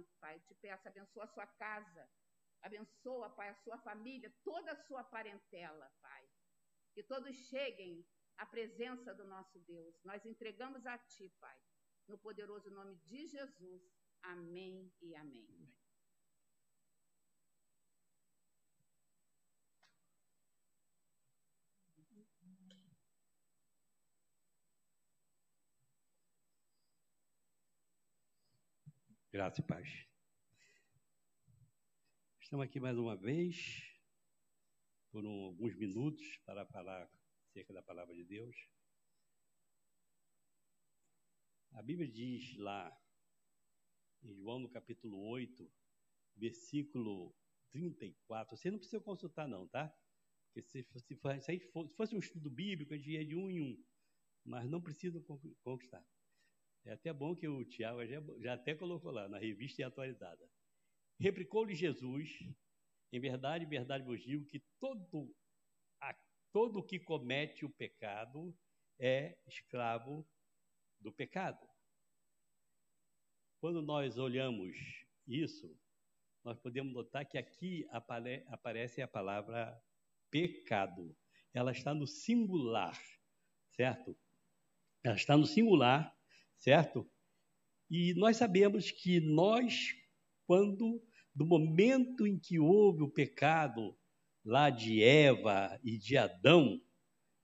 momento, Pai, te peço, abençoa a sua casa, abençoa, Pai, a sua família, toda a sua parentela, Pai. Que todos cheguem à presença do nosso Deus. Nós entregamos a Ti, Pai, no poderoso nome de Jesus. Amém e amém. Graça e paz. Estamos aqui mais uma vez, por um, alguns minutos, para falar acerca da palavra de Deus. A Bíblia diz lá, em João no capítulo 8, versículo 34, você não precisa consultar não, tá? Porque se, se, se fosse um estudo bíblico, a gente ia de um em um, mas não precisa conquistar. É até bom que o Tiago já, já até colocou lá, na revista e atualizada. Replicou-lhe Jesus, em verdade, em verdade vos digo que todo, a, todo que comete o pecado é escravo do pecado. Quando nós olhamos isso, nós podemos notar que aqui apare, aparece a palavra pecado. Ela está no singular, certo? Ela está no singular certo? E nós sabemos que nós, quando, do momento em que houve o pecado lá de Eva e de Adão,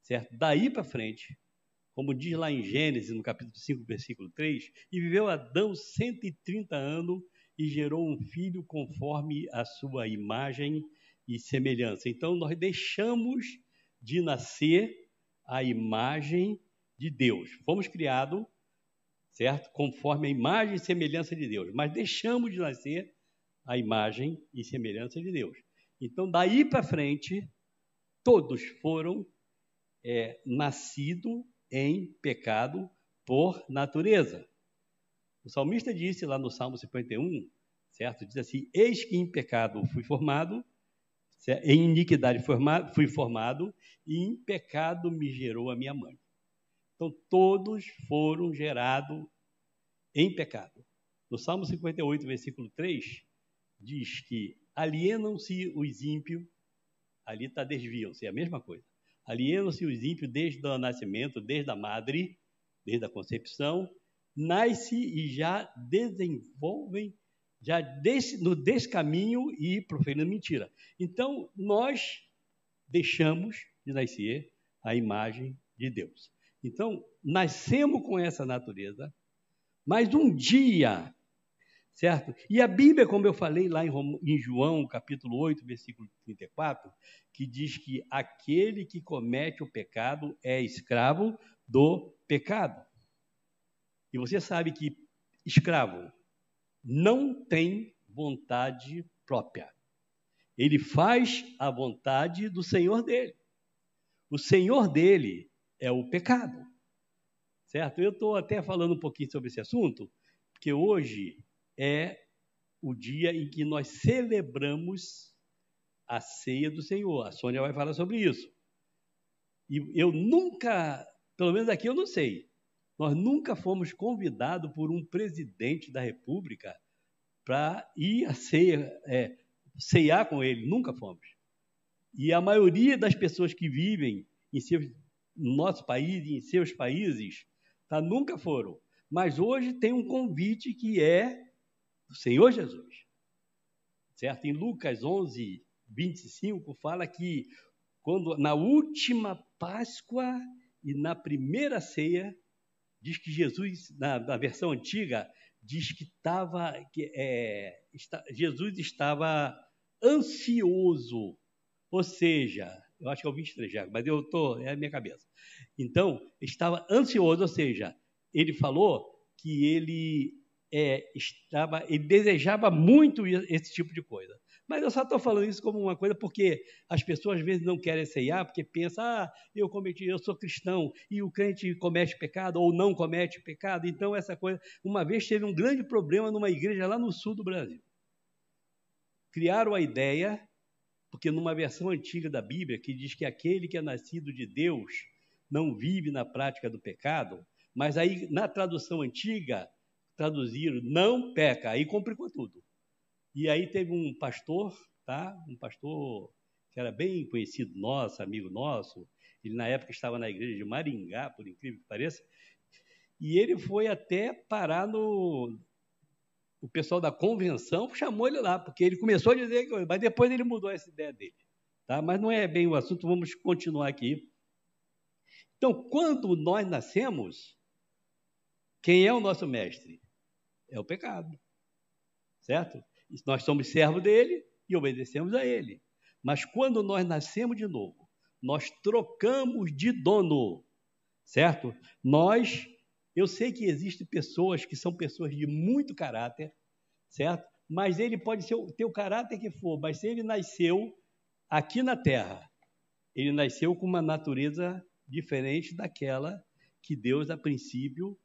certo? Daí para frente, como diz lá em Gênesis, no capítulo 5, versículo 3, e viveu Adão 130 anos e gerou um filho conforme a sua imagem e semelhança. Então, nós deixamos de nascer a imagem de Deus. Fomos criados certo? Conforme a imagem e semelhança de Deus. Mas deixamos de nascer a imagem e semelhança de Deus. Então, daí para frente, todos foram é, nascidos em pecado por natureza. O salmista disse lá no Salmo 51, certo? Diz assim: Eis que em pecado fui formado, em iniquidade fui formado, e em pecado me gerou a minha mãe. Então, todos foram gerados em pecado. No Salmo 58, versículo 3, diz que alienam-se os ímpios, ali está desviam-se, é a mesma coisa. Alienam-se os ímpios desde o nascimento, desde a madre, desde a concepção, nasce e já desenvolvem, já no descaminho e proferindo mentira. Então, nós deixamos de nascer a imagem de Deus. Então, nascemos com essa natureza, mas um dia, certo? E a Bíblia, como eu falei lá em João, capítulo 8, versículo 34, que diz que aquele que comete o pecado é escravo do pecado. E você sabe que escravo não tem vontade própria. Ele faz a vontade do Senhor dele. O Senhor dele é o pecado. Certo? Eu estou até falando um pouquinho sobre esse assunto, porque hoje é o dia em que nós celebramos a ceia do Senhor. A Sônia vai falar sobre isso. E eu nunca, pelo menos aqui eu não sei, nós nunca fomos convidados por um presidente da República para ir a ceia, é, ceiar com ele, nunca fomos. E a maioria das pessoas que vivem em seus no nosso país e em seus países, tá? nunca foram. Mas hoje tem um convite que é do Senhor Jesus. Certo? Em Lucas 11, 25, fala que quando na última Páscoa e na primeira ceia, diz que Jesus, na, na versão antiga, diz que, tava, que é, está, Jesus estava ansioso, ou seja, eu acho que é o 23 já, mas eu estou, é a minha cabeça. Então, estava ansioso, ou seja, ele falou que ele é, estava, ele desejava muito esse tipo de coisa. Mas eu só estou falando isso como uma coisa porque as pessoas às vezes não querem ceiar, porque pensam, ah, eu cometi, eu sou cristão, e o crente comete pecado ou não comete pecado. Então, essa coisa. Uma vez teve um grande problema numa igreja lá no sul do Brasil. Criaram a ideia porque numa versão antiga da Bíblia, que diz que aquele que é nascido de Deus não vive na prática do pecado, mas aí na tradução antiga traduziram não peca, aí complicou tudo. E aí teve um pastor, tá? Um pastor que era bem conhecido nosso, amigo nosso, ele na época estava na igreja de Maringá, por incrível que pareça, e ele foi até parar no. O pessoal da convenção chamou ele lá, porque ele começou a dizer que. Mas depois ele mudou essa ideia dele. Tá? Mas não é bem o assunto, vamos continuar aqui. Então, quando nós nascemos, quem é o nosso mestre? É o pecado. Certo? Nós somos servos dele e obedecemos a ele. Mas quando nós nascemos de novo, nós trocamos de dono, certo? Nós, eu sei que existem pessoas que são pessoas de muito caráter, certo? Mas ele pode ser, o caráter que for, mas se ele nasceu aqui na Terra, ele nasceu com uma natureza diferente daquela que Deus, a princípio,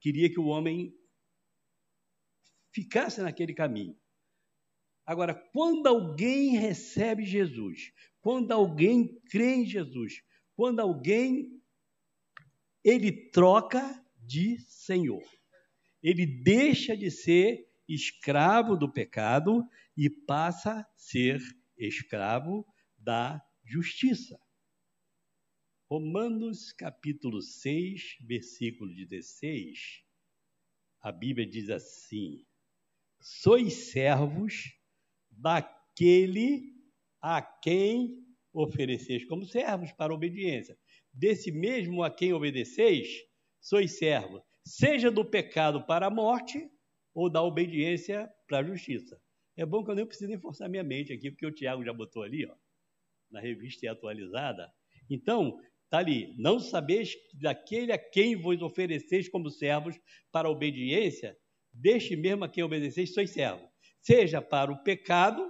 queria que o homem ficasse naquele caminho. Agora, quando alguém recebe Jesus, quando alguém crê em Jesus, quando alguém ele troca de Senhor. Ele deixa de ser escravo do pecado e passa a ser escravo da justiça. Romanos capítulo 6, versículo 16, a Bíblia diz assim: Sois servos daquele a quem ofereceis como servos para obediência. Desse mesmo a quem obedeceis, sois servos, seja do pecado para a morte ou da obediência para a justiça. É bom que eu nem preciso nem forçar minha mente aqui, porque o Tiago já botou ali, ó, na revista atualizada. Então, está ali, não sabeis daquele a quem vos ofereceis como servos para a obediência, deste mesmo a quem obedeceis sois servos, seja para o pecado,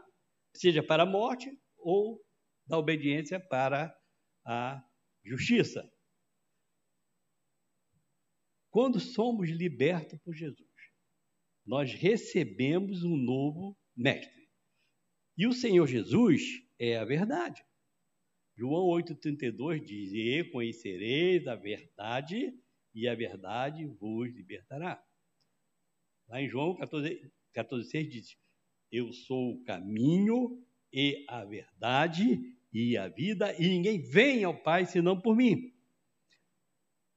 seja para a morte ou da obediência para a justiça. Quando somos libertos por Jesus, nós recebemos um novo mestre. E o Senhor Jesus é a verdade. João 8,32 diz: E conhecereis a verdade, e a verdade vos libertará. Lá em João 14, 14 6 diz: Eu sou o caminho, e a verdade e a vida, e ninguém vem ao Pai senão por mim.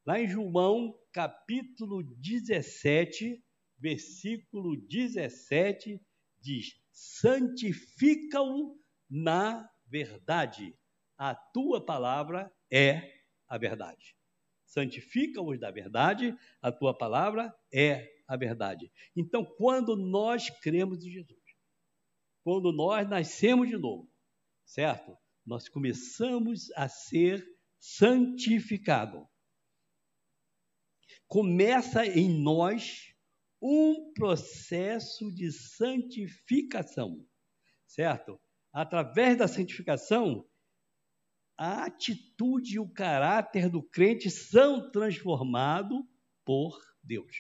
Lá em João, capítulo 17, versículo 17, diz: santifica-o na verdade. A tua palavra é a verdade. Santifica-os da verdade, a tua palavra é a verdade. Então, quando nós cremos em Jesus, quando nós nascemos de novo, certo? Nós começamos a ser santificados. Começa em nós um processo de santificação, certo? Através da santificação, a atitude e o caráter do crente são transformados por Deus.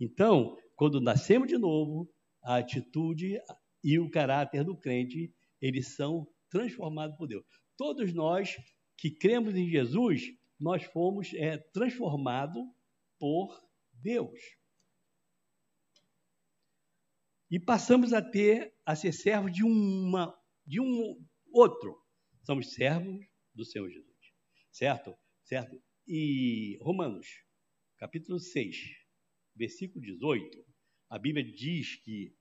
Então, quando nascemos de novo, a atitude e o caráter do crente, eles são transformados por Deus. Todos nós que cremos em Jesus, nós fomos é, transformados por Deus. E passamos a ter, a ser servos de, uma, de um outro. Somos servos do Senhor Jesus. Certo? Certo? E Romanos, capítulo 6, versículo 18, a Bíblia diz que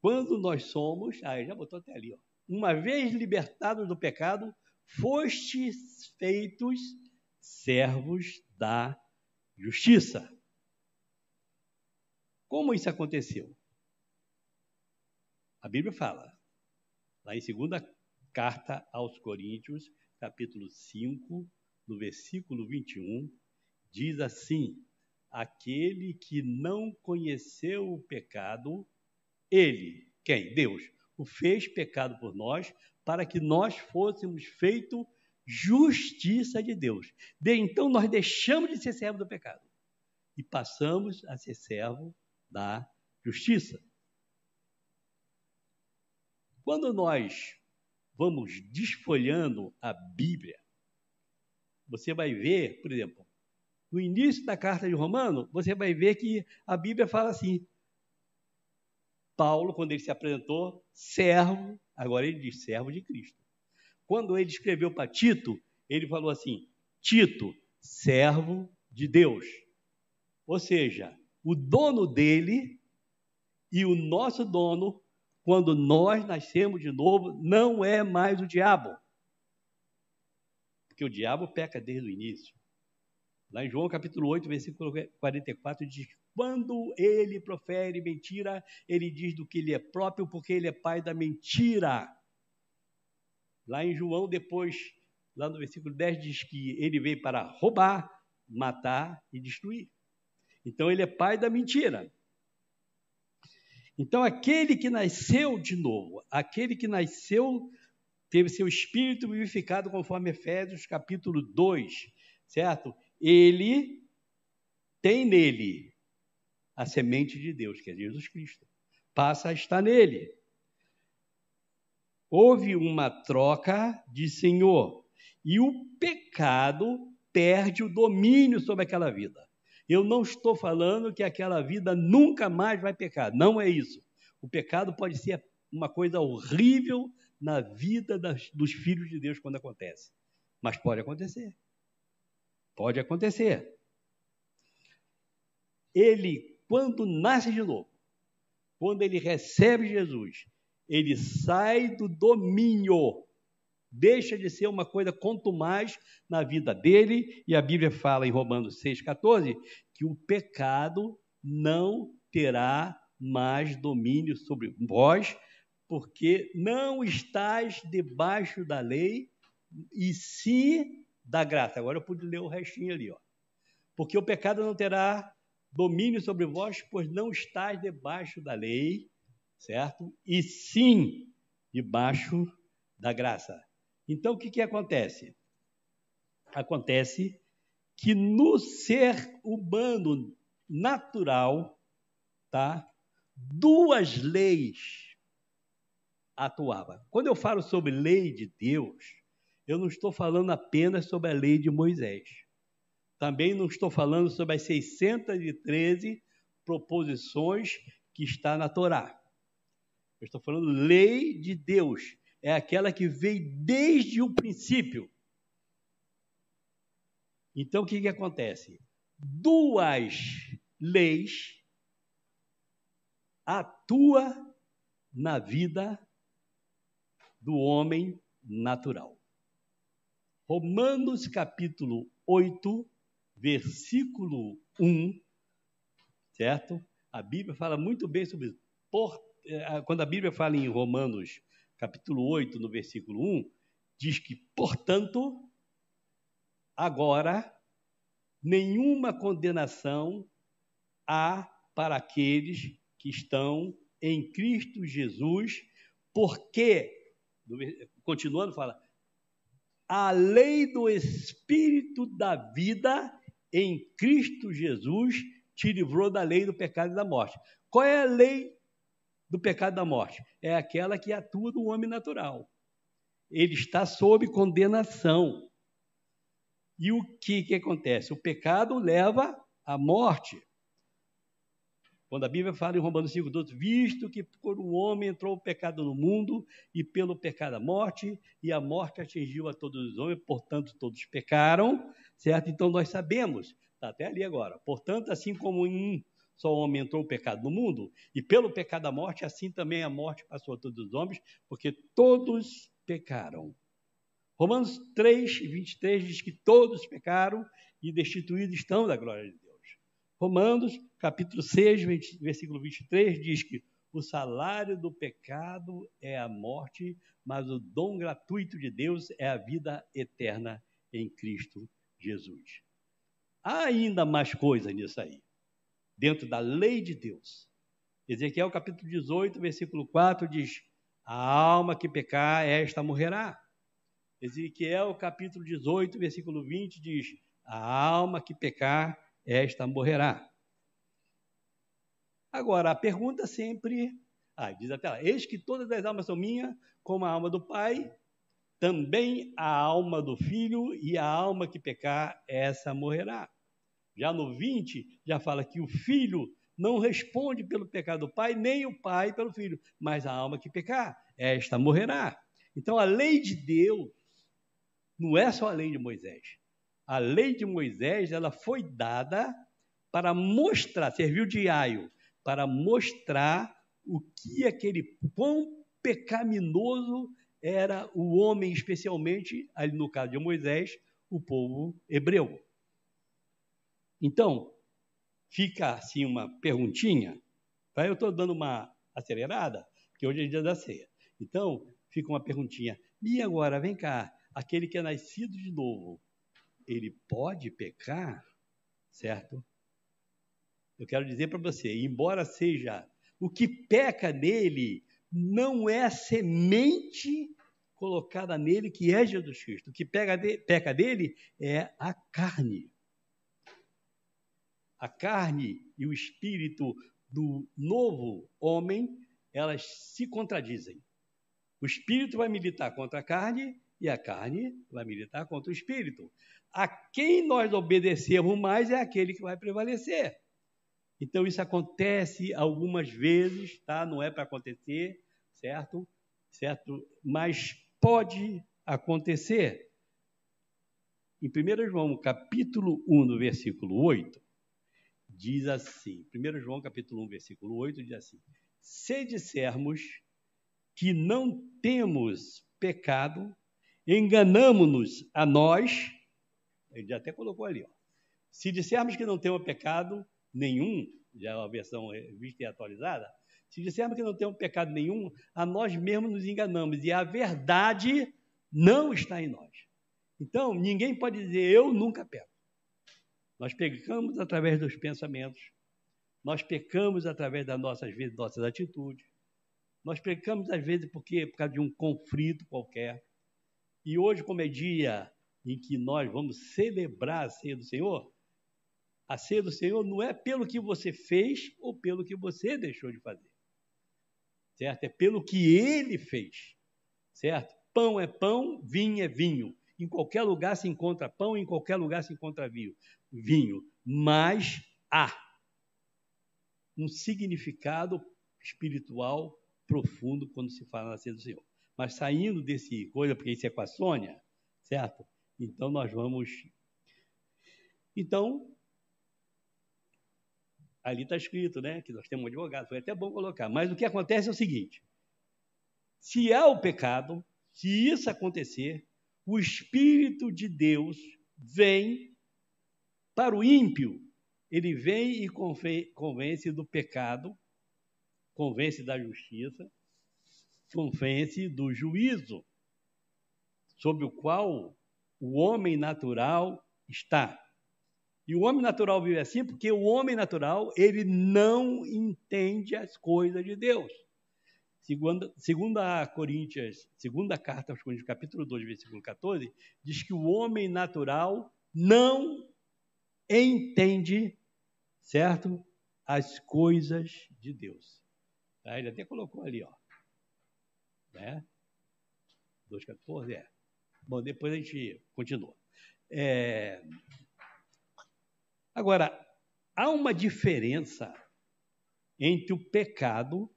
quando nós somos, ah, já botou até ali, ó, uma vez libertados do pecado, fostes feitos servos da justiça. Como isso aconteceu? A Bíblia fala, lá em segunda carta aos Coríntios, capítulo 5, no versículo 21, diz assim: Aquele que não conheceu o pecado, ele, quem? Deus, o fez pecado por nós, para que nós fôssemos feito justiça de Deus. De então nós deixamos de ser servo do pecado e passamos a ser servo da justiça. Quando nós vamos desfolhando a Bíblia, você vai ver, por exemplo, no início da carta de Romano, você vai ver que a Bíblia fala assim: Paulo, quando ele se apresentou, servo, agora ele diz servo de Cristo. Quando ele escreveu para Tito, ele falou assim: Tito, servo de Deus. Ou seja, o dono dele e o nosso dono, quando nós nascemos de novo, não é mais o diabo. Porque o diabo peca desde o início. Lá em João capítulo 8, versículo 44, diz: Quando ele profere mentira, ele diz do que ele é próprio, porque ele é pai da mentira. Lá em João, depois, lá no versículo 10, diz que ele veio para roubar, matar e destruir. Então, ele é pai da mentira. Então, aquele que nasceu de novo, aquele que nasceu, teve seu espírito vivificado, conforme Efésios capítulo 2, certo? ele tem nele a semente de Deus, que é Jesus Cristo. Passa a estar nele. Houve uma troca de senhor e o pecado perde o domínio sobre aquela vida. Eu não estou falando que aquela vida nunca mais vai pecar, não é isso. O pecado pode ser uma coisa horrível na vida das, dos filhos de Deus quando acontece, mas pode acontecer. Pode acontecer. Ele, quando nasce de novo, quando ele recebe Jesus, ele sai do domínio, deixa de ser uma coisa mais na vida dele, e a Bíblia fala em Romanos 6,14 que o pecado não terá mais domínio sobre vós, porque não estás debaixo da lei, e se da graça. Agora eu pude ler o restinho ali, ó. Porque o pecado não terá domínio sobre vós, pois não estáis debaixo da lei, certo? E sim debaixo da graça. Então o que, que acontece? Acontece que no ser humano natural, tá? Duas leis atuavam. Quando eu falo sobre lei de Deus, eu não estou falando apenas sobre a lei de Moisés. Também não estou falando sobre as 613 proposições que está na Torá. Eu estou falando lei de Deus. É aquela que veio desde o princípio. Então, o que, que acontece? Duas leis atuam na vida do homem natural. Romanos capítulo 8, versículo 1, certo? A Bíblia fala muito bem sobre isso. Por, eh, quando a Bíblia fala em Romanos capítulo 8, no versículo 1, diz que, portanto, agora nenhuma condenação há para aqueles que estão em Cristo Jesus, porque, continuando, fala, a lei do Espírito da vida em Cristo Jesus te livrou da lei do pecado e da morte. Qual é a lei do pecado e da morte? É aquela que atua no homem natural. Ele está sob condenação. E o que, que acontece? O pecado leva à morte. Quando a Bíblia fala em Romanos 5,12, visto que por um homem entrou o pecado no mundo, e pelo pecado a morte, e a morte atingiu a todos os homens, portanto todos pecaram, certo? Então nós sabemos, está até ali agora, portanto, assim como em um só homem entrou o pecado no mundo, e pelo pecado a morte, assim também a morte passou a todos os homens, porque todos pecaram. Romanos 3, 23 diz que todos pecaram e destituídos estão da glória de Deus. Romanos, capítulo 6, versículo 23, diz que o salário do pecado é a morte, mas o dom gratuito de Deus é a vida eterna em Cristo Jesus. Há ainda mais coisa nisso aí, dentro da lei de Deus. Ezequiel capítulo 18, versículo 4 diz: A alma que pecar, esta morrerá. Ezequiel capítulo 18, versículo 20 diz: A alma que pecar, esta morrerá. Agora, a pergunta sempre, ah, diz até lá, eis que todas as almas são minhas, como a alma do Pai, também a alma do Filho, e a alma que pecar, essa morrerá. Já no 20, já fala que o filho não responde pelo pecado do pai, nem o pai pelo filho, mas a alma que pecar, esta morrerá. Então a lei de Deus não é só a lei de Moisés. A lei de Moisés, ela foi dada para mostrar, serviu de aio, para mostrar o que aquele quão pecaminoso era o homem, especialmente, ali no caso de Moisés, o povo hebreu. Então, fica assim uma perguntinha, tá? eu estou dando uma acelerada, porque hoje é dia da ceia. Então, fica uma perguntinha. E agora, vem cá, aquele que é nascido de novo, ele pode pecar? Certo? Eu quero dizer para você, embora seja o que peca nele, não é a semente colocada nele que é Jesus Cristo. O que de, peca dele é a carne a carne e o espírito do novo homem, elas se contradizem. O espírito vai militar contra a carne e a carne vai militar contra o espírito. A quem nós obedecemos mais é aquele que vai prevalecer. Então isso acontece algumas vezes, tá? Não é para acontecer, certo? Certo? Mas pode acontecer. Em 1 João, capítulo 1, no versículo 8, diz assim, 1 João capítulo 1, versículo 8, diz assim, se dissermos que não temos pecado, enganamos-nos a nós, ele já até colocou ali, ó. se dissermos que não temos pecado nenhum, já é a versão vista e atualizada, se dissermos que não temos pecado nenhum, a nós mesmos nos enganamos e a verdade não está em nós. Então, ninguém pode dizer eu nunca peco. Nós pecamos através dos pensamentos, nós pecamos através das nossas vezes, nossas atitudes, nós pecamos às vezes porque por causa de um conflito qualquer. E hoje, como é dia em que nós vamos celebrar a ceia do Senhor, a ceia do Senhor não é pelo que você fez ou pelo que você deixou de fazer. Certo? É pelo que ele fez. Certo? Pão é pão, vinho é vinho. Em qualquer lugar se encontra pão, em qualquer lugar se encontra vinho. vinho. Mas há um significado espiritual profundo quando se fala na ceia do Senhor. Mas saindo desse coisa, porque isso é com a Sônia, certo? Então nós vamos. Então, ali está escrito, né? Que nós temos um advogado, foi até bom colocar. Mas o que acontece é o seguinte: se há o pecado, se isso acontecer, o Espírito de Deus vem para o ímpio. Ele vem e convence do pecado, convence da justiça, convence do juízo, sobre o qual o homem natural está. E o homem natural vive assim porque o homem natural, ele não entende as coisas de Deus. Segunda, segunda Coríntios, segunda carta aos Coríntios, capítulo 2, versículo 14, diz que o homem natural não entende, certo? As coisas de Deus. Tá? Ele até colocou ali, ó. Né? 2,14, é. Bom, depois a gente continua. É... Agora, há uma diferença entre o pecado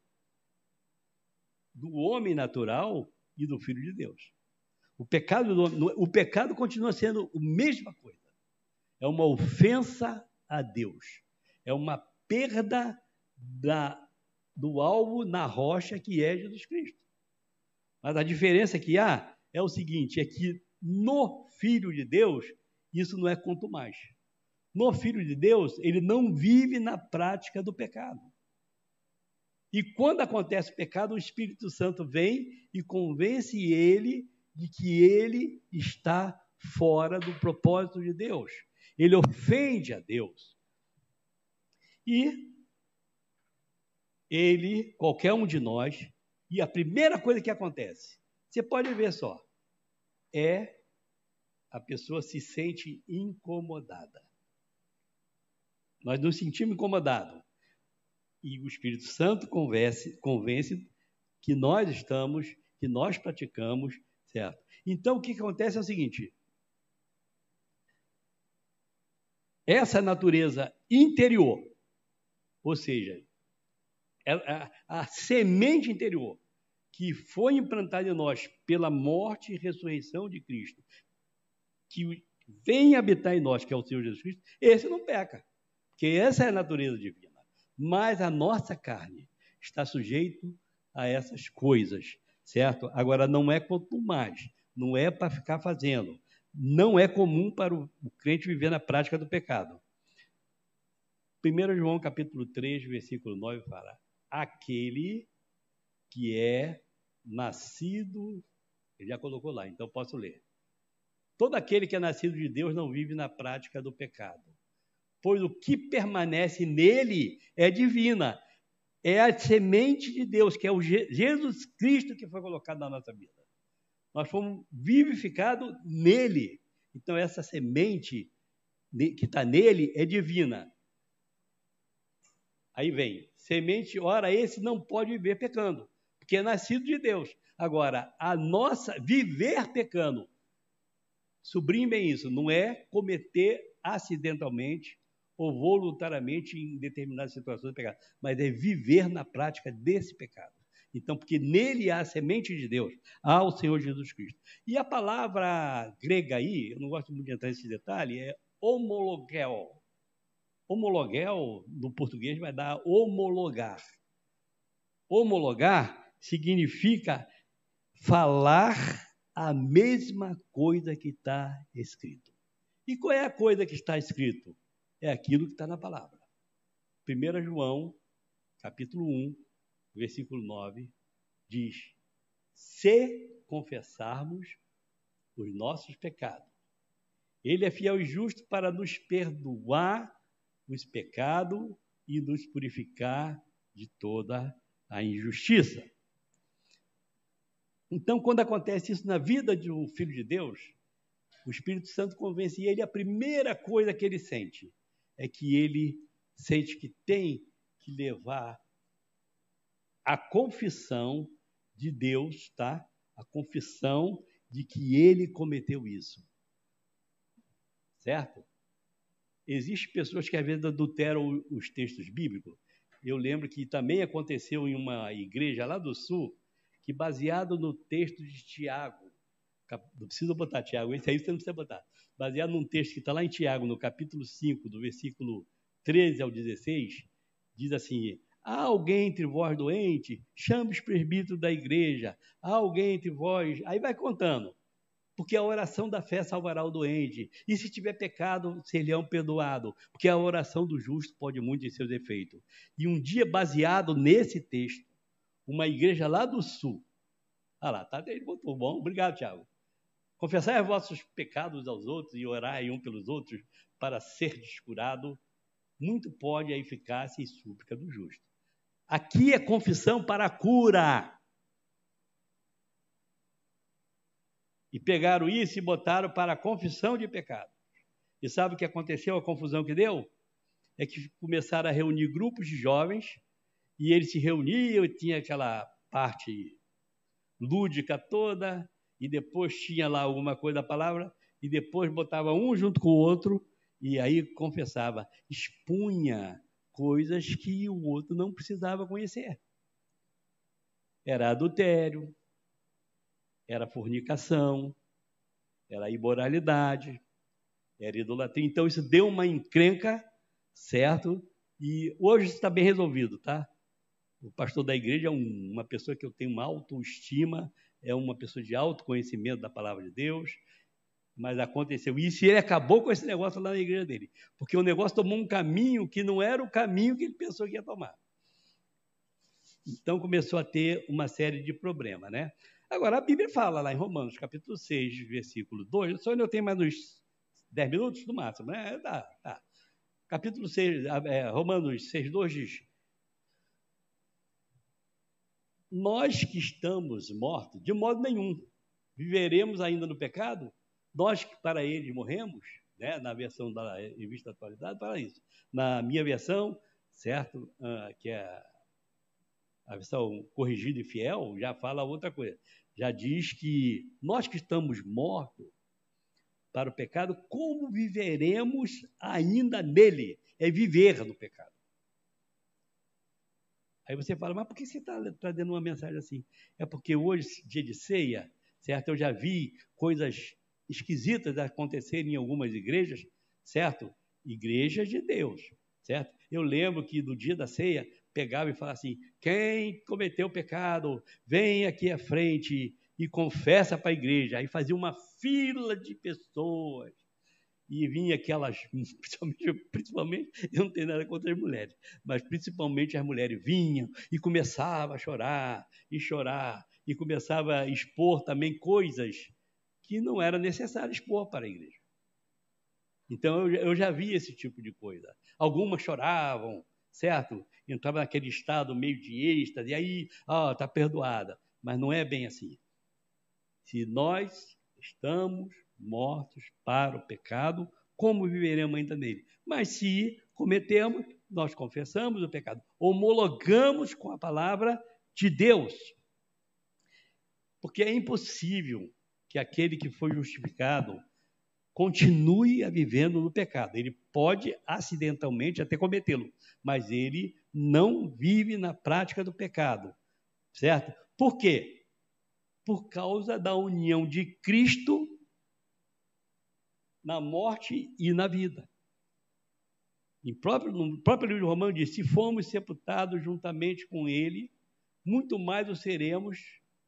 do homem natural e do Filho de Deus. O pecado, o pecado continua sendo a mesma coisa. É uma ofensa a Deus. É uma perda da, do alvo na rocha que é Jesus Cristo. Mas a diferença que há é o seguinte: é que no Filho de Deus, isso não é quanto mais. No Filho de Deus, ele não vive na prática do pecado. E quando acontece o pecado, o Espírito Santo vem e convence ele de que ele está fora do propósito de Deus. Ele ofende a Deus. E ele, qualquer um de nós, e a primeira coisa que acontece, você pode ver só, é a pessoa se sente incomodada. Nós nos sentimos incomodados. E o Espírito Santo convence, convence que nós estamos, que nós praticamos, certo? Então, o que acontece é o seguinte: essa natureza interior, ou seja, a, a, a semente interior que foi implantada em nós pela morte e ressurreição de Cristo, que vem habitar em nós, que é o Senhor Jesus Cristo, esse não peca, porque essa é a natureza divina. Mas a nossa carne está sujeito a essas coisas, certo? Agora não é quanto mais, não é para ficar fazendo. Não é comum para o, o crente viver na prática do pecado. 1 João capítulo 3, versículo 9 fala: aquele que é nascido, ele já colocou lá, então posso ler. Todo aquele que é nascido de Deus não vive na prática do pecado, pois o que permanece nele é divina, é a semente de Deus, que é o Jesus Cristo que foi colocado na nossa vida. Nós fomos vivificados nele. Então, essa semente que está nele é divina. Aí vem, semente, ora, esse não pode viver pecando, porque é nascido de Deus. Agora, a nossa viver pecando, sublimem isso, não é cometer acidentalmente ou voluntariamente em determinadas situações de pecado, mas é viver na prática desse pecado. Então, porque nele há a semente de Deus, há o Senhor Jesus Cristo. E a palavra grega aí, eu não gosto muito de entrar nesse detalhe, é homologel. Homologel, no português, vai dar homologar. Homologar significa falar a mesma coisa que está escrito. E qual é a coisa que está escrito? É aquilo que está na palavra. 1 João, capítulo 1, versículo 9, diz: Se confessarmos os nossos pecados, Ele é fiel e justo para nos perdoar os pecados e nos purificar de toda a injustiça. Então, quando acontece isso na vida de um filho de Deus, o Espírito Santo convence ele, a primeira coisa que ele sente é que ele sente que tem que levar a confissão de Deus, tá? A confissão de que ele cometeu isso. Certo? Existem pessoas que às vezes adulteram os textos bíblicos. Eu lembro que também aconteceu em uma igreja lá do sul, que baseado no texto de Tiago, não precisa botar Tiago, esse aí você não precisa botar, baseado num texto que está lá em Tiago, no capítulo 5, do versículo 13 ao 16, diz assim: Há alguém entre vós doente? Chame os presbíteros da igreja. Há alguém entre vós. Aí vai contando porque a oração da fé salvará o doente. E se tiver pecado, serão perdoado, porque a oração do justo pode muito em seus efeitos. E um dia, baseado nesse texto, uma igreja lá do sul, ah lá, tá, ele botou, bom, obrigado, Tiago. Confessai os vossos pecados aos outros e orai um pelos outros para ser descurado, muito pode a eficácia e súplica do justo. Aqui é confissão para a cura. E pegaram isso e botaram para a confissão de pecado. E sabe o que aconteceu, a confusão que deu? É que começaram a reunir grupos de jovens, e eles se reuniam, e tinha aquela parte lúdica toda, e depois tinha lá alguma coisa da palavra, e depois botava um junto com o outro, e aí confessava, expunha coisas que o outro não precisava conhecer. Era adultério, era fornicação, era imoralidade, era idolatria. Então isso deu uma encrenca, certo? E hoje está bem resolvido, tá? O pastor da igreja é um, uma pessoa que eu tenho uma autoestima, é uma pessoa de autoconhecimento da palavra de Deus, mas aconteceu isso e ele acabou com esse negócio lá na igreja dele, porque o negócio tomou um caminho que não era o caminho que ele pensou que ia tomar. Então começou a ter uma série de problemas, né? Agora, a Bíblia fala lá em Romanos, capítulo 6, versículo 2, só eu tenho mais uns 10 minutos no máximo, né? Tá, tá. Capítulo 6, é, Romanos 6, 2 diz: Nós que estamos mortos, de modo nenhum, viveremos ainda no pecado? Nós que para ele morremos, né? na versão da revista Atualidade, para isso. Na minha versão, certo, uh, que é a versão corrigida e fiel, já fala outra coisa já diz que nós que estamos mortos, para o pecado, como viveremos ainda nele? É viver no pecado. Aí você fala, mas por que você está trazendo uma mensagem assim? É porque hoje, dia de ceia, certo? Eu já vi coisas esquisitas acontecerem em algumas igrejas, certo? Igrejas de Deus, certo? Eu lembro que no dia da ceia pegava e falava assim: quem cometeu pecado, vem aqui à frente e confessa para a igreja. Aí fazia uma fila de pessoas. E vinha aquelas, principalmente, principalmente, eu não tenho nada contra as mulheres, mas principalmente as mulheres vinham e começavam a chorar, e chorar, e começava a expor também coisas que não era necessário expor para a igreja. Então eu, eu já vi esse tipo de coisa. Algumas choravam, certo? Entrava naquele estado meio de êxtase, e aí, ó, está perdoada. Mas não é bem assim. Se nós estamos mortos para o pecado, como viveremos ainda nele? Mas se cometemos, nós confessamos o pecado, homologamos com a palavra de Deus. Porque é impossível que aquele que foi justificado continue a vivendo no pecado. Ele pode acidentalmente até cometê-lo, mas ele não vive na prática do pecado, certo? Por quê? Por causa da união de Cristo na morte e na vida. Em próprio, no próprio livro de Romanos diz: se formos sepultados juntamente com Ele, muito mais o seremos,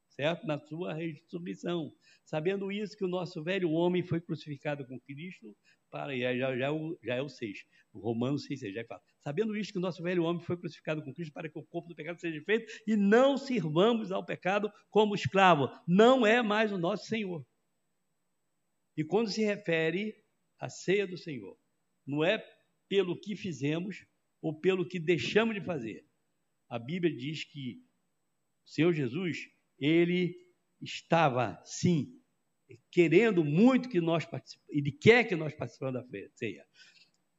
certo? Na sua ressurreição. Sabendo isso, que o nosso velho homem foi crucificado com Cristo, para já, já, já, é já é o 6, o Romanos 6, 6 já fala. Sabendo isso, que o nosso velho homem foi crucificado com Cristo, para que o corpo do pecado seja feito, e não sirvamos ao pecado como escravo. Não é mais o nosso Senhor. E quando se refere à ceia do Senhor, não é pelo que fizemos ou pelo que deixamos de fazer. A Bíblia diz que o Senhor Jesus, ele estava, sim, querendo muito que nós participemos, ele quer que nós participemos da ceia.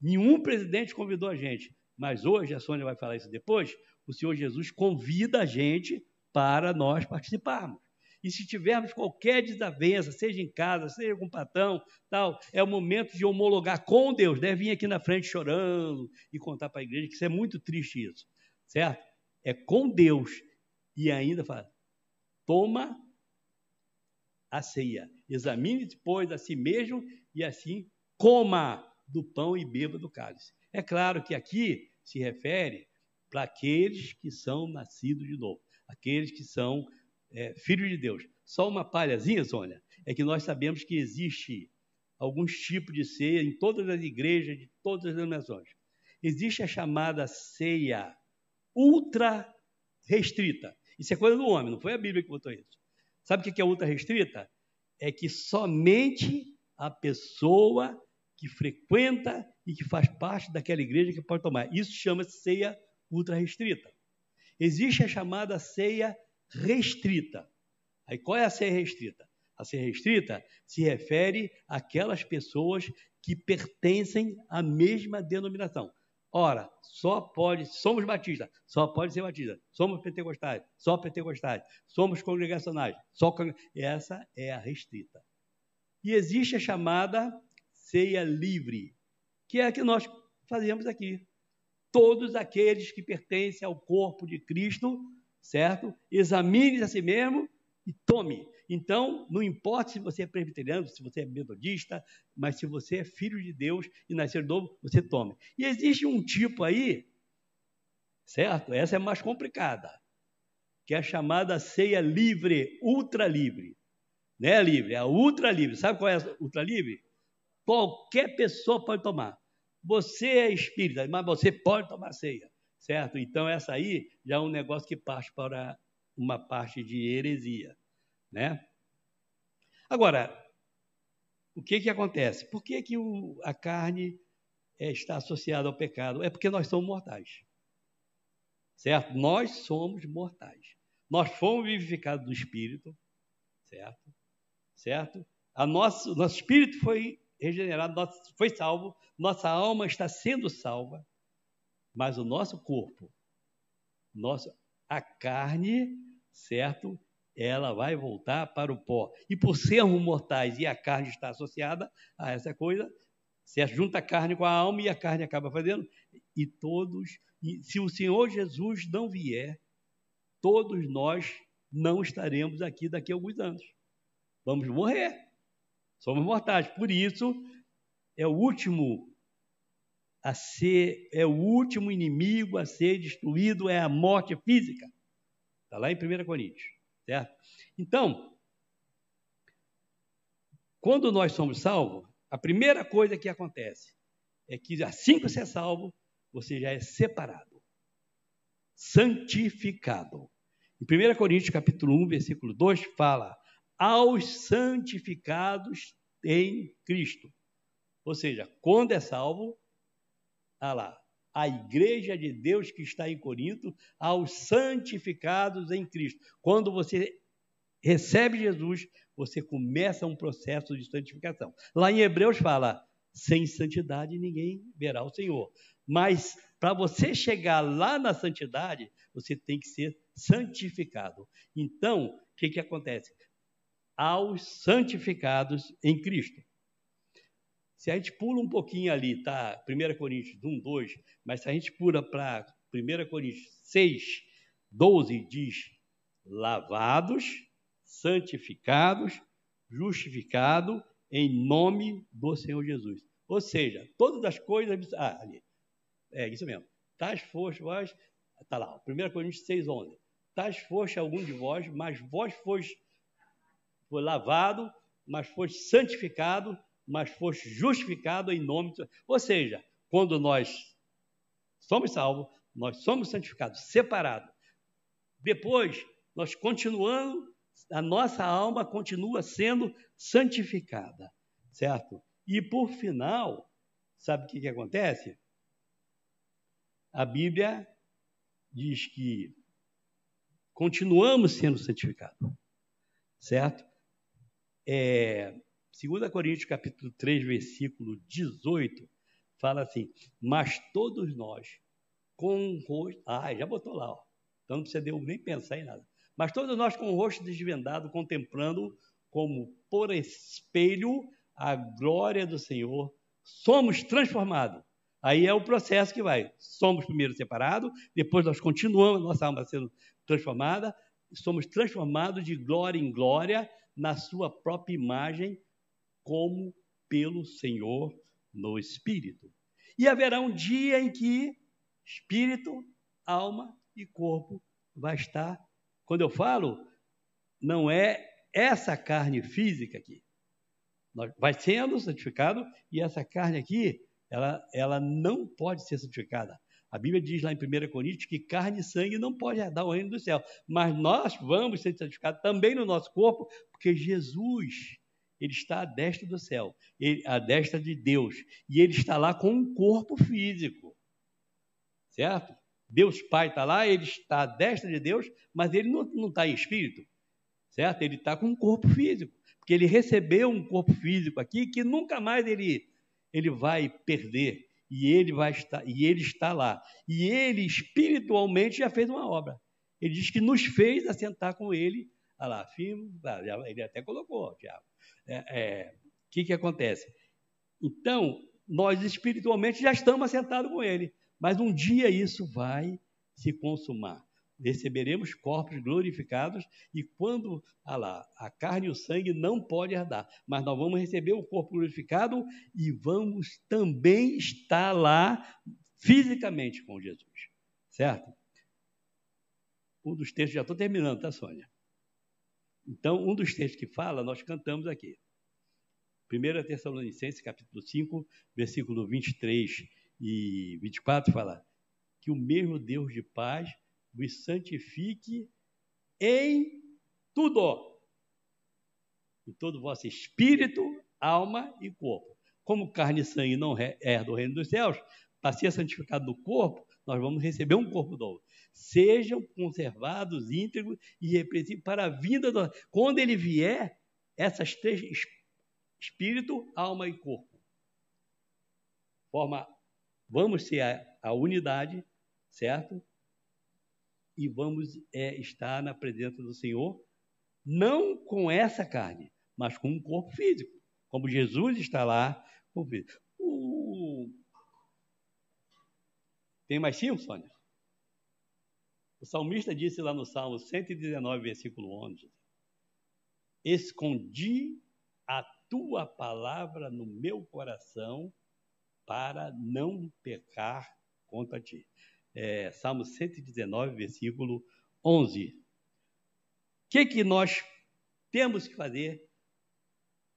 Nenhum presidente convidou a gente, mas hoje, a Sônia vai falar isso depois, o Senhor Jesus convida a gente para nós participarmos. E se tivermos qualquer desavença, seja em casa, seja com o patrão, tal, é o momento de homologar com Deus. Deve vir aqui na frente chorando e contar para a igreja que isso é muito triste isso, certo? É com Deus. E ainda fala, toma a ceia. Examine, depois a si mesmo, e assim coma do pão e beba do cálice. É claro que aqui se refere para aqueles que são nascidos de novo, aqueles que são é, filho de Deus. Só uma palhazinha, Sônia, é que nós sabemos que existe alguns tipos de ceia em todas as igrejas de todas as denominações. Existe a chamada ceia ultra restrita. Isso é coisa do homem, não foi a Bíblia que botou isso. Sabe o que é ultra restrita? É que somente a pessoa que frequenta e que faz parte daquela igreja que pode tomar. Isso chama-se ceia ultra restrita. Existe a chamada ceia restrita. Aí qual é a ceia restrita? A ceia restrita se refere àquelas pessoas que pertencem à mesma denominação. Ora, só pode, somos batistas, só pode ser batista. Somos pentecostais, só pentecostais. Somos congregacionais, só essa é a restrita. E existe a chamada ceia livre, que é a que nós fazemos aqui. Todos aqueles que pertencem ao corpo de Cristo certo? Examine a si mesmo e tome. Então, não importa se você é presbiteriano, se você é metodista, mas se você é filho de Deus e nascer novo, você tome. E existe um tipo aí, certo? Essa é mais complicada, que é a chamada ceia livre, ultra livre. Não é livre, é a ultra livre. Sabe qual é a ultra livre? Qualquer pessoa pode tomar. Você é espírita, mas você pode tomar ceia certo? Então, essa aí já é um negócio que parte para uma parte de heresia, né? Agora, o que que acontece? Por que que o, a carne é, está associada ao pecado? É porque nós somos mortais, certo? Nós somos mortais. Nós fomos vivificados do Espírito, certo? Certo? A nosso, nosso Espírito foi regenerado, nosso, foi salvo, nossa alma está sendo salva, mas o nosso corpo, a carne, certo? ela vai voltar para o pó. E por sermos mortais e a carne está associada a essa coisa, se junta a carne com a alma e a carne acaba fazendo, e todos, se o Senhor Jesus não vier, todos nós não estaremos aqui daqui a alguns anos. Vamos morrer. Somos mortais. Por isso, é o último a ser, é o último inimigo a ser destruído, é a morte física. Está lá em 1 Coríntios, certo? Então, quando nós somos salvos, a primeira coisa que acontece é que assim que você é salvo, você já é separado, santificado. Em 1 Coríntios capítulo 1, versículo 2, fala aos santificados em Cristo. Ou seja, quando é salvo, ah lá, a igreja de Deus que está em Corinto, aos santificados em Cristo. Quando você recebe Jesus, você começa um processo de santificação. Lá em Hebreus fala: sem santidade ninguém verá o Senhor. Mas para você chegar lá na santidade, você tem que ser santificado. Então, o que, que acontece? Aos santificados em Cristo. Se a gente pula um pouquinho ali, tá? 1 Coríntios 1, 2, mas se a gente pula para 1 Coríntios 6, 12, diz: lavados, santificados, justificado em nome do Senhor Jesus. Ou seja, todas as coisas. Ah, ali. É isso mesmo. Tais foste vós. Está lá, 1 Coríntios 6, 11. Tais foste algum de vós, mas vós foste foi lavado, mas foste santificado, mas foste justificado em nome. De... Ou seja, quando nós somos salvos, nós somos santificados, separados. Depois, nós continuamos, a nossa alma continua sendo santificada, certo? E por final, sabe o que, que acontece? A Bíblia diz que continuamos sendo santificados, certo? É, 2 Coríntios capítulo 3, versículo 18, fala assim, mas todos nós, com o rosto... Ah, já botou lá, ó. então não precisa nem pensar em nada. Mas todos nós com o rosto desvendado, contemplando como por espelho a glória do Senhor, somos transformados. Aí é o processo que vai. Somos primeiro separados, depois nós continuamos, nossa alma sendo transformada, somos transformados de glória em glória na sua própria imagem, como pelo Senhor no Espírito. E haverá um dia em que espírito, alma e corpo vai estar. Quando eu falo, não é essa carne física aqui. Vai sendo santificado e essa carne aqui, ela, ela não pode ser santificada. A Bíblia diz lá em 1 Coríntios que carne e sangue não pode herdar o reino do céu. Mas nós vamos ser santificados também no nosso corpo, porque Jesus ele está à destra do céu, ele, à destra de Deus, e ele está lá com um corpo físico, certo? Deus Pai está lá, ele está à destra de Deus, mas ele não, não está em espírito, certo? Ele está com um corpo físico, porque ele recebeu um corpo físico aqui que nunca mais ele, ele vai perder, e ele vai estar, e ele está lá, e ele espiritualmente já fez uma obra. Ele diz que nos fez assentar com ele, ah lá, firme, ele até colocou, Tiago é, é, que, que acontece? Então, nós espiritualmente já estamos assentados com Ele, mas um dia isso vai se consumar. Receberemos corpos glorificados e quando ah lá, a carne e o sangue não pode herdar, mas nós vamos receber o corpo glorificado e vamos também estar lá fisicamente com Jesus, certo? Um dos textos, já estou terminando, tá, Sônia? Então, um dos textos que fala, nós cantamos aqui. 1 Tessalonicenses, capítulo 5, versículo 23 e 24, fala que o mesmo Deus de paz vos santifique em tudo, em todo o vosso espírito, alma e corpo. Como carne e sangue não é do reino dos céus, para ser santificado do corpo, nós vamos receber um corpo novo sejam conservados íntegros e repreensíveis para a vinda do. Quando ele vier, essas três espírito, alma e corpo. Forma, vamos ser a, a unidade, certo? E vamos é, estar na presença do Senhor não com essa carne, mas com um corpo físico, como Jesus está lá o. Tem mais cinco, Sônia? O salmista disse lá no Salmo 119, versículo 11: Escondi a tua palavra no meu coração para não pecar contra ti. É, Salmo 119, versículo 11. O que, que nós temos que fazer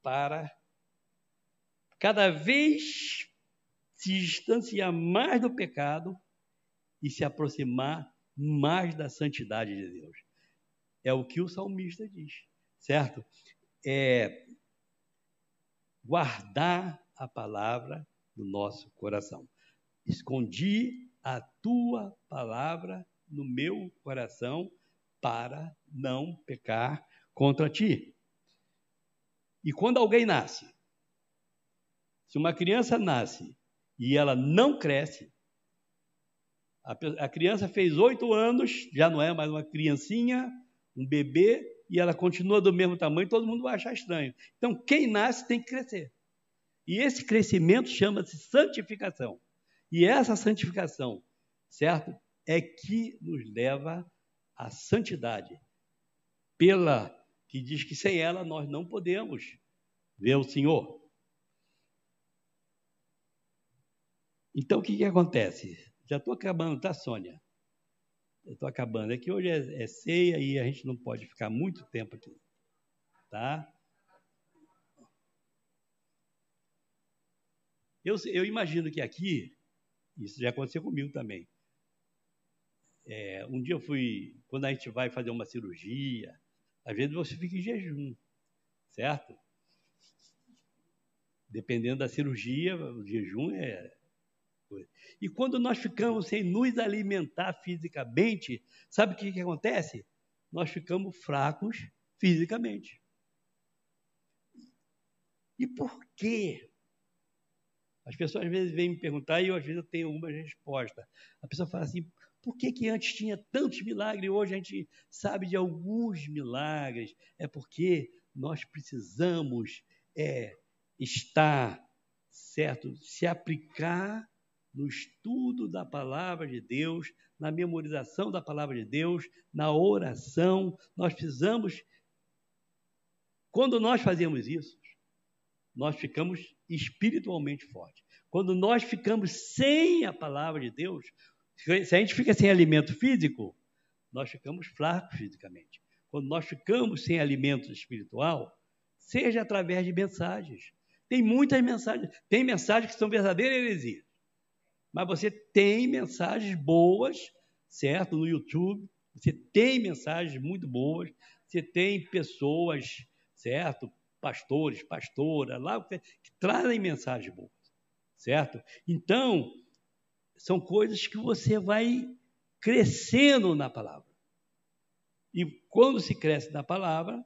para cada vez se distanciar mais do pecado e se aproximar mais da santidade de Deus? É o que o salmista diz, certo? É guardar a palavra no nosso coração. Escondi a tua palavra no meu coração para não pecar contra ti. E quando alguém nasce, se uma criança nasce e ela não cresce, a, criança fez oito anos, já não é mais uma criancinha, um bebê, e ela continua do mesmo tamanho, todo mundo vai achar estranho. Então, quem nasce tem que crescer. E esse crescimento chama-se santificação. E essa santificação, certo? É que nos leva à santidade. Pela que diz que sem ela nós não podemos ver o Senhor. Então, o que, que acontece? Já estou acabando, tá, Sônia? Eu estou acabando. É que hoje é, é ceia e a gente não pode ficar muito tempo aqui. Tá? Eu, eu imagino que aqui, isso já aconteceu comigo também. É, um dia eu fui, quando a gente vai fazer uma cirurgia, às vezes você fica em jejum, certo? Dependendo da cirurgia, o jejum é. E quando nós ficamos sem nos alimentar fisicamente, sabe o que, que acontece? Nós ficamos fracos fisicamente. E por quê? As pessoas às vezes vêm me perguntar e eu às vezes eu tenho algumas respostas. A pessoa fala assim: por que, que antes tinha tantos milagres e hoje a gente sabe de alguns milagres? É porque nós precisamos é, estar, certo? Se aplicar no estudo da palavra de Deus, na memorização da palavra de Deus, na oração. Nós precisamos. Quando nós fazemos isso, nós ficamos espiritualmente fortes. Quando nós ficamos sem a palavra de Deus, se a gente fica sem alimento físico, nós ficamos fracos fisicamente. Quando nós ficamos sem alimento espiritual, seja através de mensagens. Tem muitas mensagens, tem mensagens que são verdadeiras heresias. Mas você tem mensagens boas, certo? No YouTube, você tem mensagens muito boas, você tem pessoas, certo? pastores, pastoras, lá que trazem mensagens boas, certo? Então, são coisas que você vai crescendo na palavra. E quando se cresce na palavra,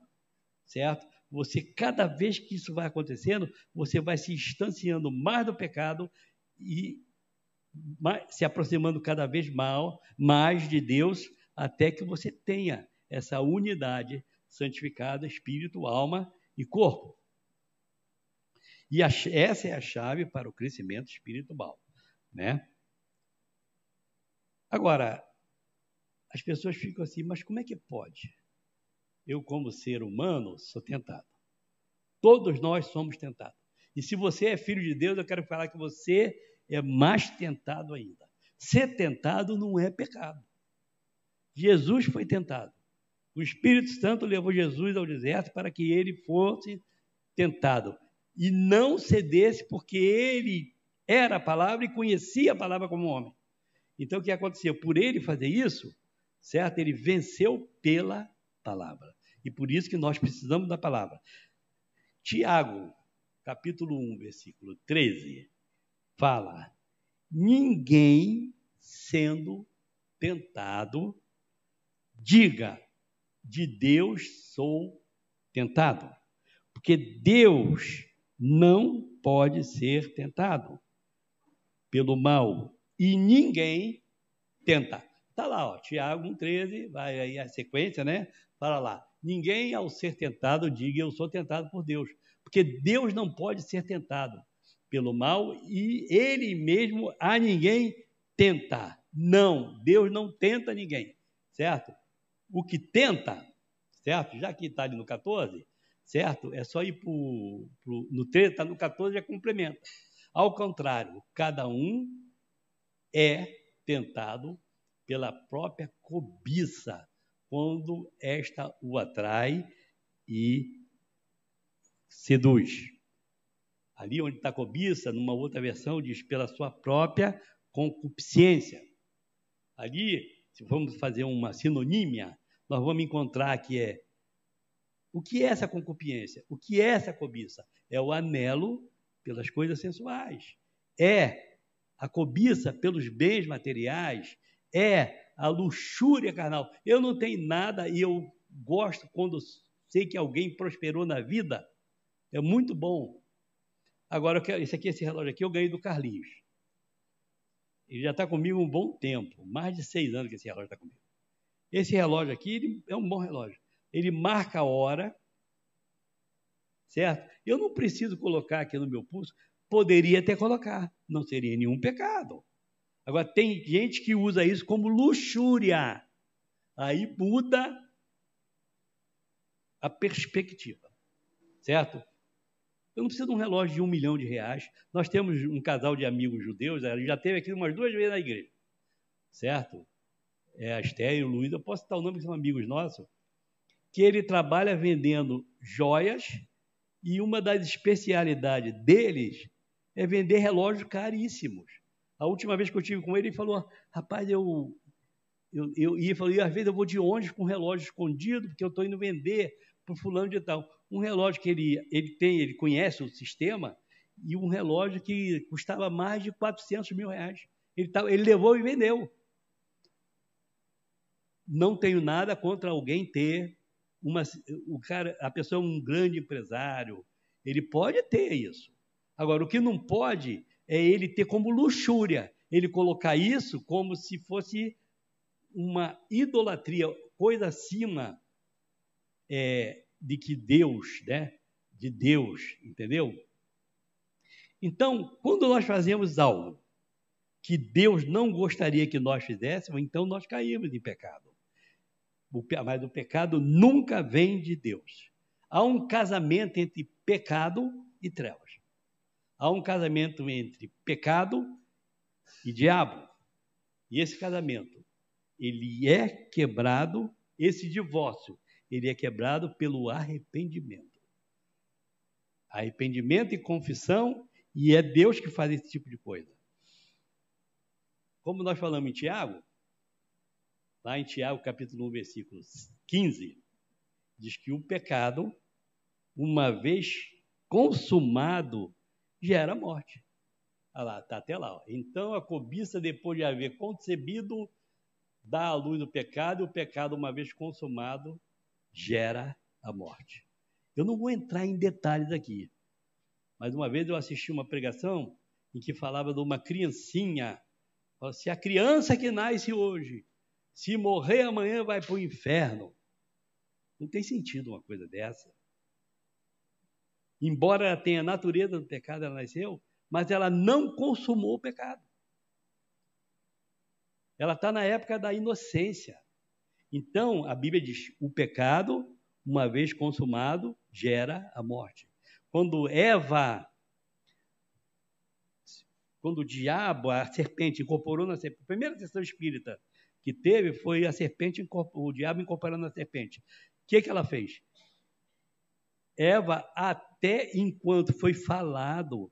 certo? Você, cada vez que isso vai acontecendo, você vai se distanciando mais do pecado e se aproximando cada vez mais, de Deus, até que você tenha essa unidade santificada, espírito, alma e corpo. E essa é a chave para o crescimento espiritual, né? Agora, as pessoas ficam assim, mas como é que pode? Eu, como ser humano, sou tentado. Todos nós somos tentados. E se você é filho de Deus, eu quero falar que você é mais tentado ainda. Ser tentado não é pecado. Jesus foi tentado. O Espírito Santo levou Jesus ao deserto para que ele fosse tentado e não cedesse, porque ele era a palavra e conhecia a palavra como homem. Então o que aconteceu? Por ele fazer isso, certo? Ele venceu pela palavra. E por isso que nós precisamos da palavra. Tiago, capítulo 1, versículo 13, fala: Ninguém sendo tentado, diga, de Deus sou tentado. Porque Deus não pode ser tentado pelo mal. E ninguém tenta. Está lá, ó, Tiago 1,13, vai aí a sequência, né? Fala lá. Ninguém, ao ser tentado, diga eu sou tentado por Deus. Porque Deus não pode ser tentado pelo mal e ele mesmo a ninguém tentar. Não, Deus não tenta ninguém, certo? O que tenta, certo? Já que está ali no 14, certo? É só ir pro, pro, no 13, está no 14, já complementa. Ao contrário, cada um é tentado pela própria cobiça, quando esta o atrai e seduz. Ali onde está cobiça, numa outra versão, diz pela sua própria concupiscência. Ali, se vamos fazer uma sinonímia, nós vamos encontrar que é o que é essa concupiscência? O que é essa cobiça? É o anelo pelas coisas sensuais. É a cobiça pelos bens materiais. É a luxúria carnal. Eu não tenho nada e eu gosto quando sei que alguém prosperou na vida. É muito bom. Agora, esse aqui, esse relógio aqui, eu ganhei do Carlinhos. Ele já está comigo um bom tempo. Mais de seis anos que esse relógio está comigo. Esse relógio aqui é um bom relógio ele marca a hora, certo? Eu não preciso colocar aqui no meu pulso, poderia até colocar, não seria nenhum pecado. Agora, tem gente que usa isso como luxúria. Aí muda a perspectiva, certo? Eu não preciso de um relógio de um milhão de reais. Nós temos um casal de amigos judeus, ele já teve aqui umas duas vezes na igreja, certo? É a e o Luiz, eu posso citar o nome que são amigos nossos que ele trabalha vendendo joias e uma das especialidades deles é vender relógios caríssimos. A última vez que eu tive com ele, ele falou: rapaz, eu. Eu, eu, e ele falou, e às vezes eu vou de ônibus com relógio escondido, porque eu estou indo vender para o fulano de tal. Um relógio que ele, ele tem, ele conhece o sistema, e um relógio que custava mais de 400 mil reais. Ele, tá, ele levou e vendeu. Não tenho nada contra alguém ter uma, o cara, a pessoa é um grande empresário, ele pode ter isso. Agora, o que não pode é ele ter como luxúria, ele colocar isso como se fosse uma idolatria, coisa acima é, de que Deus, né? De Deus, entendeu? Então, quando nós fazemos algo que Deus não gostaria que nós fizéssemos, então nós caímos em pecado mas o pecado nunca vem de Deus. Há um casamento entre pecado e trevas. Há um casamento entre pecado e diabo. E esse casamento, ele é quebrado, esse divórcio, ele é quebrado pelo arrependimento. Arrependimento e confissão, e é Deus que faz esse tipo de coisa. Como nós falamos em Tiago, lá em Tiago, capítulo 1, versículo 15, diz que o pecado, uma vez consumado, gera morte. Olha lá, está até lá. Ó. Então a cobiça, depois de haver concebido, dá à luz o pecado, e o pecado, uma vez consumado, gera a morte. Eu não vou entrar em detalhes aqui, mas uma vez eu assisti uma pregação em que falava de uma criancinha. Se a criança que nasce hoje se morrer amanhã, vai para o inferno. Não tem sentido uma coisa dessa. Embora ela tenha a natureza do pecado, ela nasceu, mas ela não consumou o pecado. Ela está na época da inocência. Então, a Bíblia diz: o pecado, uma vez consumado, gera a morte. Quando Eva, quando o diabo, a serpente, incorporou na serpente, primeira sessão espírita, que teve foi a serpente, o diabo incorporando a serpente. O que, que ela fez? Eva, até enquanto foi falado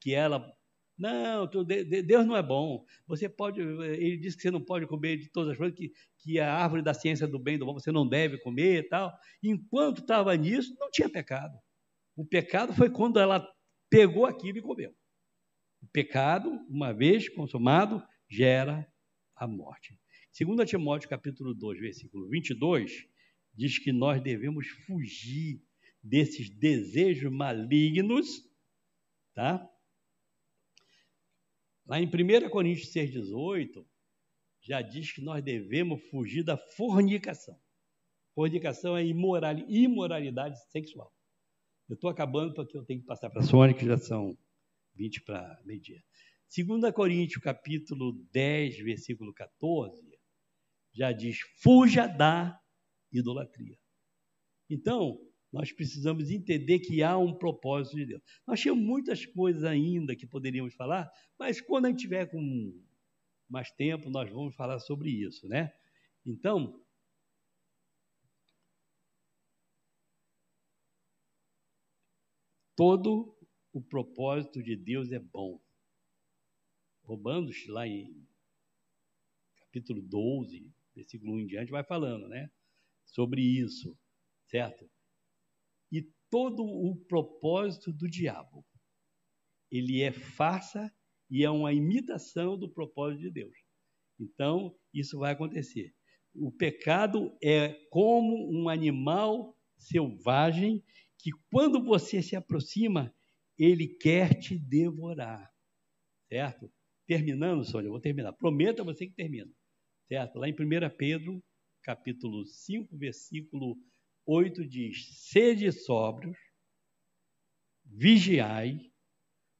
que ela. Não, Deus não é bom. Você pode. Ele disse que você não pode comer de todas as coisas, que, que a árvore da ciência do bem e do mal você não deve comer e tal. Enquanto estava nisso, não tinha pecado. O pecado foi quando ela pegou aquilo e comeu. O pecado, uma vez consumado, gera a morte. 2 Timóteo capítulo 2, versículo 22, diz que nós devemos fugir desses desejos malignos, tá? Lá em 1 Coríntios 6,18, já diz que nós devemos fugir da fornicação. Fornicação é imoralidade sexual. Eu estou acabando porque eu tenho que passar para a Sônia, que já são 20 para meio-dia. 2 Coríntios, capítulo 10, versículo 14, já diz: fuja da idolatria. Então, nós precisamos entender que há um propósito de Deus. Nós tínhamos muitas coisas ainda que poderíamos falar, mas quando a gente tiver com mais tempo, nós vamos falar sobre isso, né? Então, todo o propósito de Deus é bom. Romanos, lá em capítulo 12, versículo 1 em diante, vai falando, né? Sobre isso, certo? Todo o propósito do diabo, ele é farsa e é uma imitação do propósito de Deus. Então, isso vai acontecer. O pecado é como um animal selvagem que, quando você se aproxima, ele quer te devorar. Certo? Terminando, Sônia, vou terminar. Prometa você que termina. Certo? Lá em 1 Pedro, capítulo 5, versículo 8 diz: Sede sóbrios, vigiai,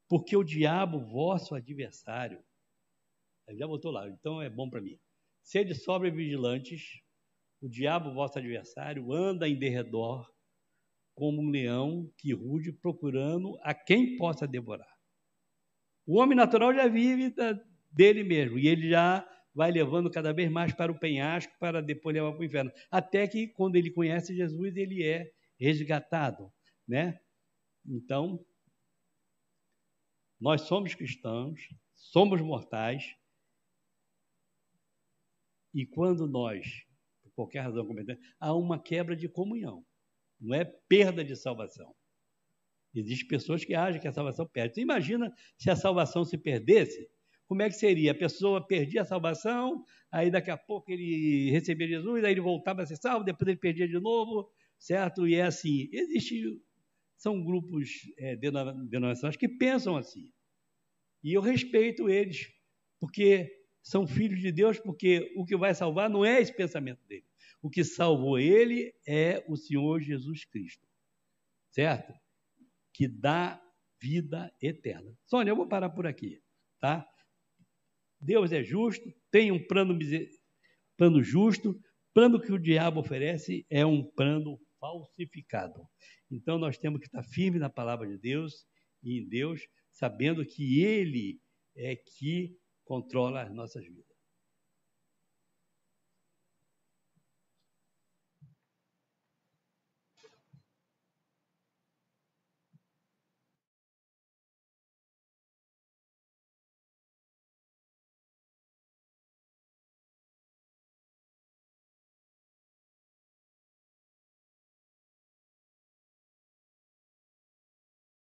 porque o diabo, vosso adversário, já botou lá, então é bom para mim. Sede sóbrios e vigilantes, o diabo, vosso adversário, anda em derredor como um leão que ruge procurando a quem possa devorar. O homem natural já vive dele mesmo e ele já vai levando cada vez mais para o penhasco para depois levar para o inferno. Até que quando ele conhece Jesus, ele é resgatado, né? Então, nós somos cristãos, somos mortais, e quando nós, por qualquer razão há uma quebra de comunhão, não é perda de salvação. Existem pessoas que agem que a salvação perde. Você imagina se a salvação se perdesse, como é que seria? A pessoa perdia a salvação, aí daqui a pouco ele recebia Jesus, aí ele voltava a ser salvo, depois ele perdia de novo, certo? E é assim. Existe, são grupos é, denominações que pensam assim. E eu respeito eles, porque são filhos de Deus, porque o que vai salvar não é esse pensamento dele. O que salvou ele é o Senhor Jesus Cristo, certo? Que dá vida eterna. Sônia, eu vou parar por aqui, tá? Deus é justo, tem um plano, plano justo, plano que o diabo oferece é um plano falsificado. Então nós temos que estar firmes na palavra de Deus e em Deus, sabendo que Ele é que controla as nossas vidas.